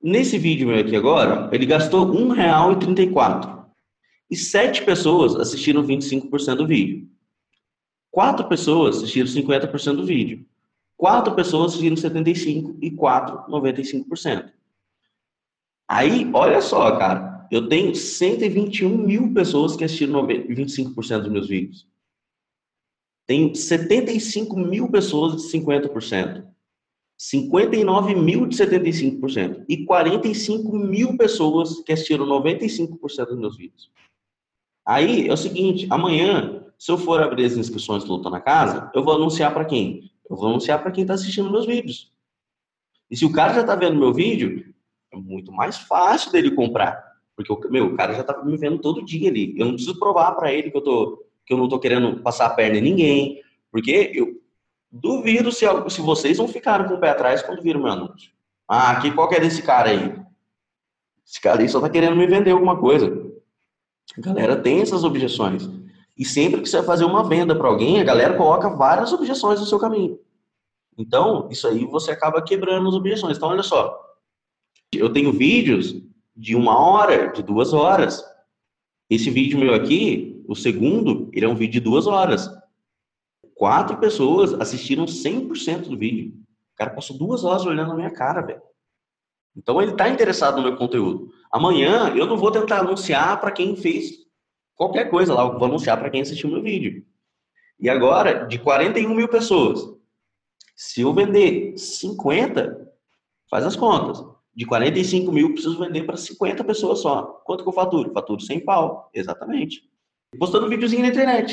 Nesse vídeo aqui agora, ele gastou R$ 1,34. E sete pessoas assistiram 25% do vídeo. Quatro pessoas assistiram 50% do vídeo. Quatro pessoas assistiram 75% e quatro 95%. Aí, olha só, cara. Eu tenho 121 mil pessoas que assistiram 25% dos meus vídeos. Tenho 75 mil pessoas de 50%. 59 mil de 75% e 45 mil pessoas que assistiram 95% dos meus vídeos. Aí é o seguinte, amanhã, se eu for abrir as inscrições do Luta na Casa, eu vou anunciar para quem? Eu vou anunciar para quem está assistindo meus vídeos. E se o cara já está vendo meu vídeo, é muito mais fácil dele comprar. Porque, meu, o cara já está me vendo todo dia ali. Eu não preciso provar para ele que eu, tô, que eu não estou querendo passar a perna em ninguém. Porque eu, Duvido se, se vocês não ficaram com o pé atrás quando viram meu anúncio. Ah, aqui, qual que é desse cara aí? Esse cara aí só tá querendo me vender alguma coisa. A galera tem essas objeções. E sempre que você vai fazer uma venda para alguém, a galera coloca várias objeções no seu caminho. Então, isso aí você acaba quebrando as objeções. Então, olha só. Eu tenho vídeos de uma hora, de duas horas. Esse vídeo meu aqui, o segundo, ele é um vídeo de duas horas. Quatro pessoas assistiram 100% do vídeo. O cara passou duas horas olhando na minha cara, velho. Então ele está interessado no meu conteúdo. Amanhã eu não vou tentar anunciar para quem fez qualquer coisa lá, eu vou anunciar para quem assistiu meu vídeo. E agora, de 41 mil pessoas, se eu vender 50, faz as contas. De 45 mil, preciso vender para 50 pessoas só. Quanto que eu faturo? Faturo 100 pau. Exatamente. Postando videozinho na internet.